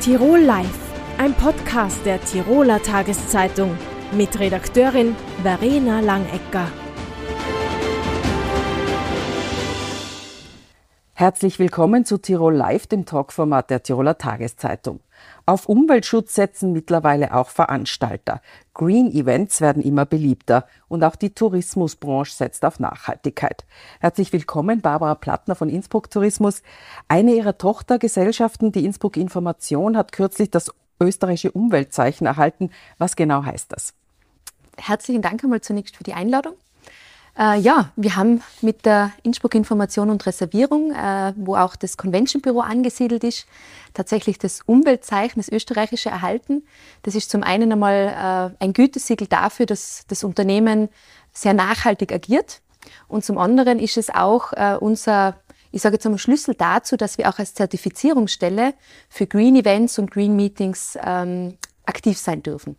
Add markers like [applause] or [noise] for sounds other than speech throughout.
Tirol Live, ein Podcast der Tiroler Tageszeitung mit Redakteurin Verena Langecker. Herzlich willkommen zu Tirol Live, dem Talkformat der Tiroler Tageszeitung. Auf Umweltschutz setzen mittlerweile auch Veranstalter. Green Events werden immer beliebter und auch die Tourismusbranche setzt auf Nachhaltigkeit. Herzlich willkommen, Barbara Plattner von Innsbruck Tourismus. Eine ihrer Tochtergesellschaften, die Innsbruck Information, hat kürzlich das österreichische Umweltzeichen erhalten. Was genau heißt das? Herzlichen Dank einmal zunächst für die Einladung. Äh, ja, wir haben mit der Innsbruck Information und Reservierung, äh, wo auch das Convention Büro angesiedelt ist, tatsächlich das Umweltzeichen, das österreichische erhalten. Das ist zum einen einmal äh, ein Gütesiegel dafür, dass das Unternehmen sehr nachhaltig agiert. Und zum anderen ist es auch äh, unser ich sage jetzt einmal Schlüssel dazu, dass wir auch als Zertifizierungsstelle für Green Events und Green Meetings ähm, aktiv sein dürfen.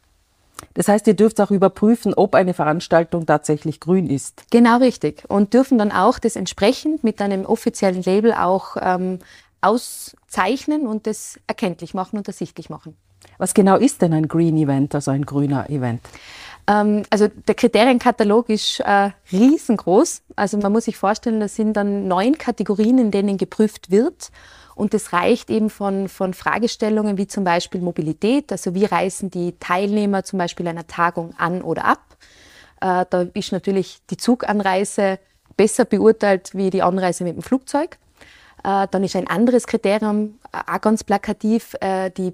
Das heißt, ihr dürft auch überprüfen, ob eine Veranstaltung tatsächlich grün ist. Genau richtig. Und dürfen dann auch das entsprechend mit einem offiziellen Label auch ähm, auszeichnen und das erkenntlich machen und ersichtlich machen. Was genau ist denn ein Green Event, also ein grüner Event? Ähm, also der Kriterienkatalog ist äh, riesengroß. Also man muss sich vorstellen, das sind dann neun Kategorien, in denen geprüft wird. Und das reicht eben von, von Fragestellungen wie zum Beispiel Mobilität, also wie reisen die Teilnehmer zum Beispiel einer Tagung an oder ab. Äh, da ist natürlich die Zuganreise besser beurteilt wie die Anreise mit dem Flugzeug. Äh, dann ist ein anderes Kriterium, äh, auch ganz plakativ, äh, die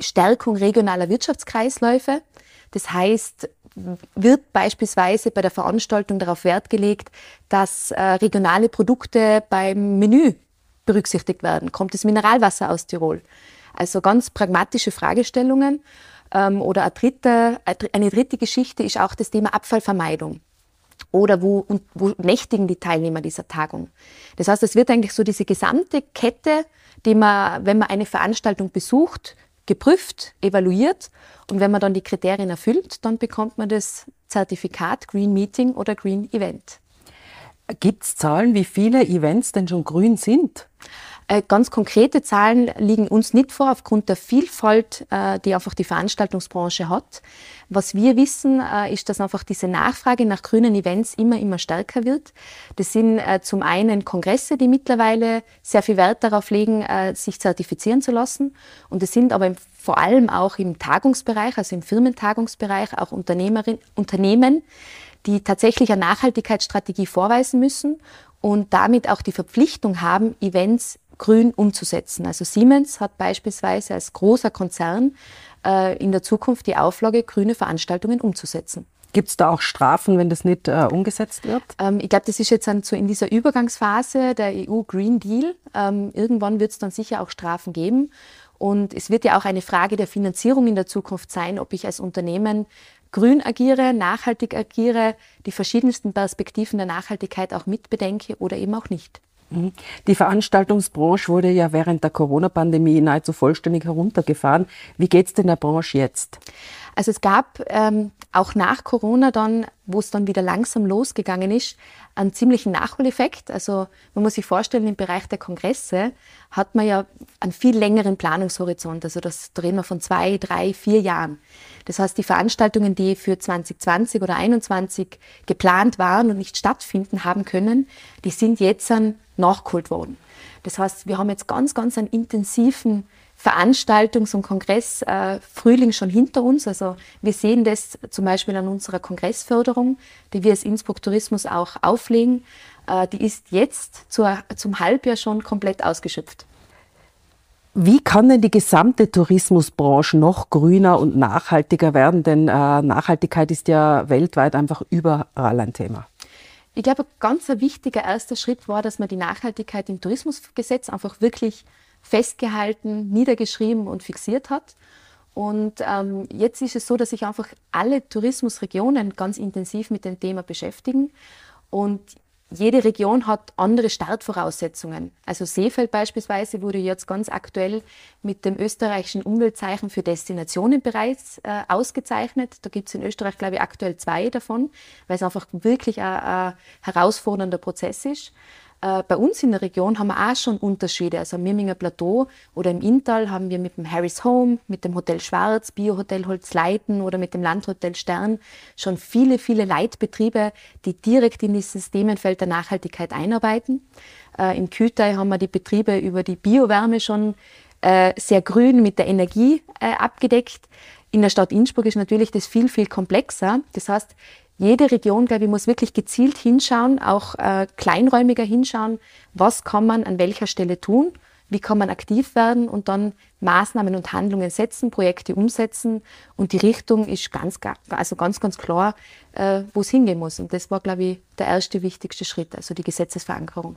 Stärkung regionaler Wirtschaftskreisläufe. Das heißt, wird beispielsweise bei der Veranstaltung darauf Wert gelegt, dass äh, regionale Produkte beim Menü berücksichtigt werden? Kommt das Mineralwasser aus Tirol? Also ganz pragmatische Fragestellungen. Ähm, oder eine dritte, eine dritte Geschichte ist auch das Thema Abfallvermeidung. Oder wo, und wo nächtigen die Teilnehmer dieser Tagung? Das heißt, es wird eigentlich so diese gesamte Kette, die man, wenn man eine Veranstaltung besucht, geprüft, evaluiert. Und wenn man dann die Kriterien erfüllt, dann bekommt man das Zertifikat Green Meeting oder Green Event. Gibt es Zahlen, wie viele Events denn schon grün sind? Äh, ganz konkrete Zahlen liegen uns nicht vor, aufgrund der Vielfalt, äh, die einfach die Veranstaltungsbranche hat. Was wir wissen, äh, ist, dass einfach diese Nachfrage nach grünen Events immer, immer stärker wird. Das sind zum einen Kongresse, die mittlerweile sehr viel Wert darauf legen, sich zertifizieren zu lassen. Und es sind aber vor allem auch im Tagungsbereich, also im Firmentagungsbereich, auch Unternehmen, die tatsächlich eine Nachhaltigkeitsstrategie vorweisen müssen und damit auch die Verpflichtung haben, Events grün umzusetzen. Also Siemens hat beispielsweise als großer Konzern äh, in der Zukunft die Auflage, grüne Veranstaltungen umzusetzen. Gibt es da auch Strafen, wenn das nicht äh, umgesetzt wird? Ähm, ich glaube, das ist jetzt dann so in dieser Übergangsphase der EU Green Deal. Ähm, irgendwann wird es dann sicher auch Strafen geben. Und es wird ja auch eine Frage der Finanzierung in der Zukunft sein, ob ich als Unternehmen grün agiere, nachhaltig agiere, die verschiedensten Perspektiven der Nachhaltigkeit auch mitbedenke oder eben auch nicht. Mhm. Die Veranstaltungsbranche wurde ja während der Corona-Pandemie nahezu vollständig heruntergefahren. Wie geht es denn der Branche jetzt? Also es gab ähm, auch nach Corona dann, wo es dann wieder langsam losgegangen ist, einen ziemlichen Nachholeffekt. Also man muss sich vorstellen, im Bereich der Kongresse hat man ja einen viel längeren Planungshorizont. Also das drehen wir von zwei, drei, vier Jahren. Das heißt, die Veranstaltungen, die für 2020 oder 2021 geplant waren und nicht stattfinden haben können, die sind jetzt dann nachgeholt worden. Das heißt, wir haben jetzt ganz, ganz einen intensiven Veranstaltungs- und Kongressfrühling äh, schon hinter uns. Also wir sehen das zum Beispiel an unserer Kongressförderung, die wir als Innsbruck Tourismus auch auflegen. Äh, die ist jetzt zur, zum Halbjahr schon komplett ausgeschöpft. Wie kann denn die gesamte Tourismusbranche noch grüner und nachhaltiger werden? Denn äh, Nachhaltigkeit ist ja weltweit einfach überall ein Thema. Ich glaube, ein ganz wichtiger erster Schritt war, dass man die Nachhaltigkeit im Tourismusgesetz einfach wirklich festgehalten, niedergeschrieben und fixiert hat. Und ähm, jetzt ist es so, dass sich einfach alle Tourismusregionen ganz intensiv mit dem Thema beschäftigen. Und jede Region hat andere Startvoraussetzungen. Also Seefeld beispielsweise wurde jetzt ganz aktuell mit dem österreichischen Umweltzeichen für Destinationen bereits äh, ausgezeichnet. Da gibt es in Österreich, glaube ich, aktuell zwei davon, weil es einfach wirklich ein, ein herausfordernder Prozess ist. Äh, bei uns in der Region haben wir auch schon Unterschiede. Also am Mirminger Plateau oder im Inntal haben wir mit dem Harris Home, mit dem Hotel Schwarz, Biohotel Holzleiten oder mit dem Landhotel Stern schon viele, viele Leitbetriebe, die direkt in dieses Themenfeld der Nachhaltigkeit einarbeiten. Äh, in Kütei haben wir die Betriebe über die Biowärme schon äh, sehr grün mit der Energie abgedeckt. In der Stadt Innsbruck ist natürlich das viel, viel komplexer. Das heißt, jede Region, glaube ich, muss wirklich gezielt hinschauen, auch äh, kleinräumiger hinschauen, was kann man an welcher Stelle tun, wie kann man aktiv werden und dann Maßnahmen und Handlungen setzen, Projekte umsetzen. Und die Richtung ist ganz, also ganz, ganz klar, äh, wo es hingehen muss. Und das war, glaube ich, der erste wichtigste Schritt, also die Gesetzesverankerung.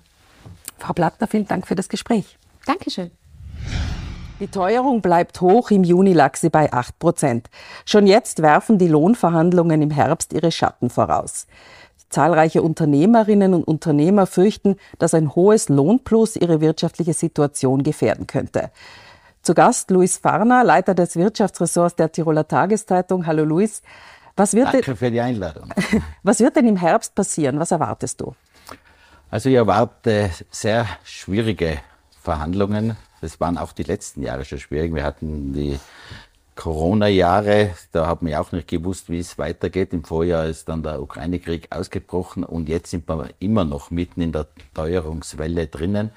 Frau Plattner, vielen Dank für das Gespräch. Dankeschön. Die Teuerung bleibt hoch, im Juni lag sie bei 8 Prozent. Schon jetzt werfen die Lohnverhandlungen im Herbst ihre Schatten voraus. Zahlreiche Unternehmerinnen und Unternehmer fürchten, dass ein hohes Lohnplus ihre wirtschaftliche Situation gefährden könnte. Zu Gast Luis Farner, Leiter des Wirtschaftsressorts der Tiroler Tageszeitung. Hallo Luis. Was wird Danke für die Einladung. [laughs] Was wird denn im Herbst passieren? Was erwartest du? Also ich erwarte sehr schwierige Verhandlungen das waren auch die letzten Jahre schon schwierig. Wir hatten die Corona-Jahre, da haben wir auch nicht gewusst, wie es weitergeht. Im Vorjahr ist dann der Ukraine-Krieg ausgebrochen und jetzt sind wir immer noch mitten in der Teuerungswelle drinnen.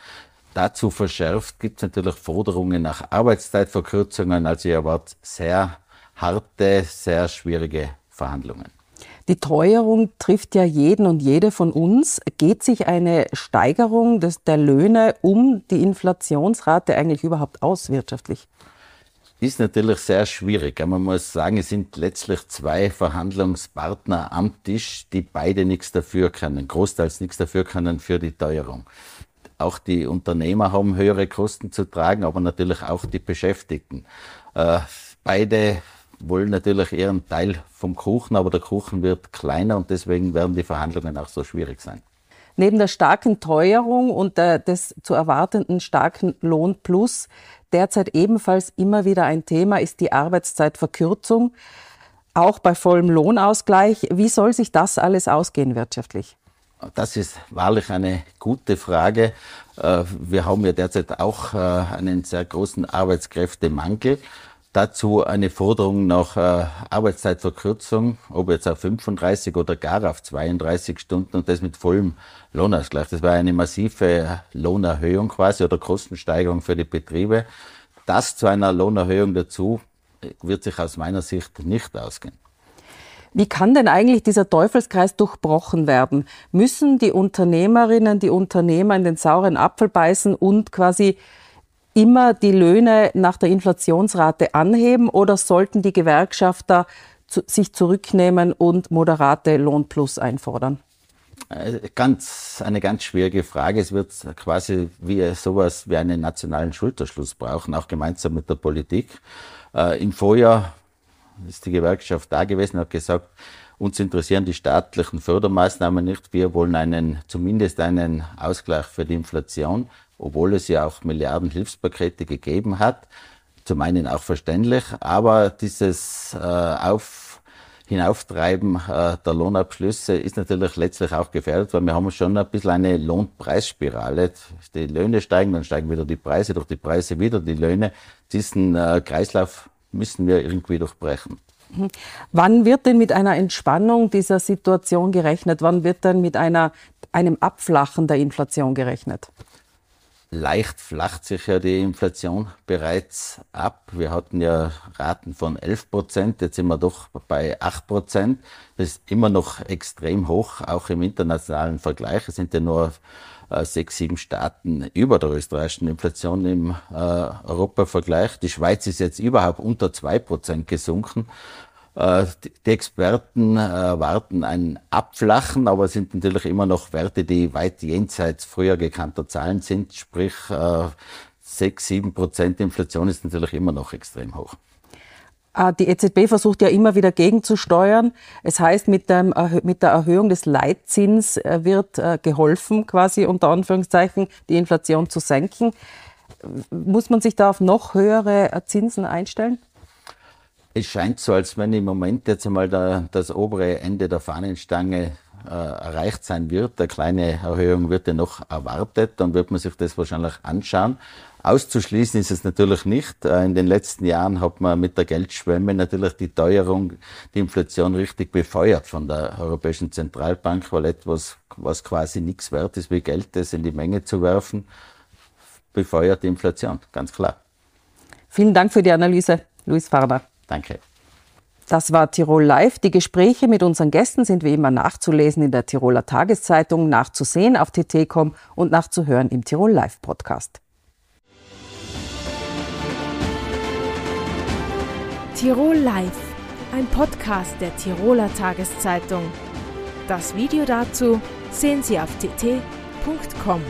Dazu verschärft gibt es natürlich Forderungen nach Arbeitszeitverkürzungen. Also ich erwarte sehr harte, sehr schwierige Verhandlungen. Die Teuerung trifft ja jeden und jede von uns. Geht sich eine Steigerung des, der Löhne um die Inflationsrate eigentlich überhaupt aus wirtschaftlich? Ist natürlich sehr schwierig. Man muss sagen, es sind letztlich zwei Verhandlungspartner am Tisch, die beide nichts dafür können, großteils nichts dafür können für die Teuerung. Auch die Unternehmer haben höhere Kosten zu tragen, aber natürlich auch die Beschäftigten. Äh, beide wollen natürlich ihren Teil vom Kuchen, aber der Kuchen wird kleiner und deswegen werden die Verhandlungen auch so schwierig sein. Neben der starken Teuerung und der, des zu erwartenden starken Lohnplus derzeit ebenfalls immer wieder ein Thema ist die Arbeitszeitverkürzung, auch bei vollem Lohnausgleich. Wie soll sich das alles ausgehen wirtschaftlich? Das ist wahrlich eine gute Frage. Äh, wir haben ja derzeit auch äh, einen sehr großen Arbeitskräftemangel. Dazu eine Forderung nach äh, Arbeitszeitverkürzung, ob jetzt auf 35 oder gar auf 32 Stunden und das mit vollem Lohnausgleich. Das war eine massive Lohnerhöhung quasi oder Kostensteigerung für die Betriebe. Das zu einer Lohnerhöhung dazu wird sich aus meiner Sicht nicht ausgehen. Wie kann denn eigentlich dieser Teufelskreis durchbrochen werden? Müssen die Unternehmerinnen, die Unternehmer in den sauren Apfel beißen und quasi immer die Löhne nach der Inflationsrate anheben oder sollten die Gewerkschafter zu, sich zurücknehmen und moderate Lohnplus einfordern? Äh, ganz, eine ganz schwierige Frage. Es wird quasi wie sowas wie einen nationalen Schulterschluss brauchen, auch gemeinsam mit der Politik. Äh, Im Vorjahr ist die Gewerkschaft da gewesen und hat gesagt, uns interessieren die staatlichen Fördermaßnahmen nicht. Wir wollen einen, zumindest einen Ausgleich für die Inflation obwohl es ja auch Milliarden Hilfspakete gegeben hat. Zum einen auch verständlich, aber dieses äh, Auf, Hinauftreiben äh, der Lohnabschlüsse ist natürlich letztlich auch gefährdet, weil wir haben schon ein bisschen eine Lohnpreisspirale. Die Löhne steigen, dann steigen wieder die Preise, durch die Preise wieder die Löhne. Diesen äh, Kreislauf müssen wir irgendwie durchbrechen. Wann wird denn mit einer Entspannung dieser Situation gerechnet? Wann wird denn mit einer, einem Abflachen der Inflation gerechnet? Leicht flacht sich ja die Inflation bereits ab. Wir hatten ja Raten von 11 Prozent, jetzt sind wir doch bei 8 Prozent. Das ist immer noch extrem hoch, auch im internationalen Vergleich. Es sind ja nur äh, sechs, sieben Staaten über der österreichischen Inflation im äh, Europavergleich. Die Schweiz ist jetzt überhaupt unter zwei Prozent gesunken. Äh, die Experten erwarten ein Abflachen, aber es sind natürlich immer noch Werte, die weit jenseits früher gekannter Zahlen sind. Sprich, 6, 7 Prozent Inflation ist natürlich immer noch extrem hoch. Äh, die EZB versucht ja immer wieder gegenzusteuern. Es heißt, mit, dem, mit der Erhöhung des Leitzins äh, wird geholfen, quasi unter Anführungszeichen, die Inflation zu senken. Muss man sich da auf noch höhere Zinsen einstellen? Es scheint so, als wenn im Moment jetzt einmal der, das obere Ende der Fahnenstange äh, erreicht sein wird. Eine kleine Erhöhung wird ja noch erwartet. Dann wird man sich das wahrscheinlich anschauen. Auszuschließen ist es natürlich nicht. Äh, in den letzten Jahren hat man mit der Geldschwemme natürlich die Teuerung, die Inflation richtig befeuert von der Europäischen Zentralbank, weil etwas, was quasi nichts wert ist, wie Geld das in die Menge zu werfen, befeuert die Inflation, ganz klar. Vielen Dank für die Analyse, Luis Farner. Danke. Das war Tirol Live. Die Gespräche mit unseren Gästen sind wie immer nachzulesen in der Tiroler Tageszeitung, nachzusehen auf tt.com und nachzuhören im Tirol Live Podcast. Tirol Live, ein Podcast der Tiroler Tageszeitung. Das Video dazu sehen Sie auf tt.com.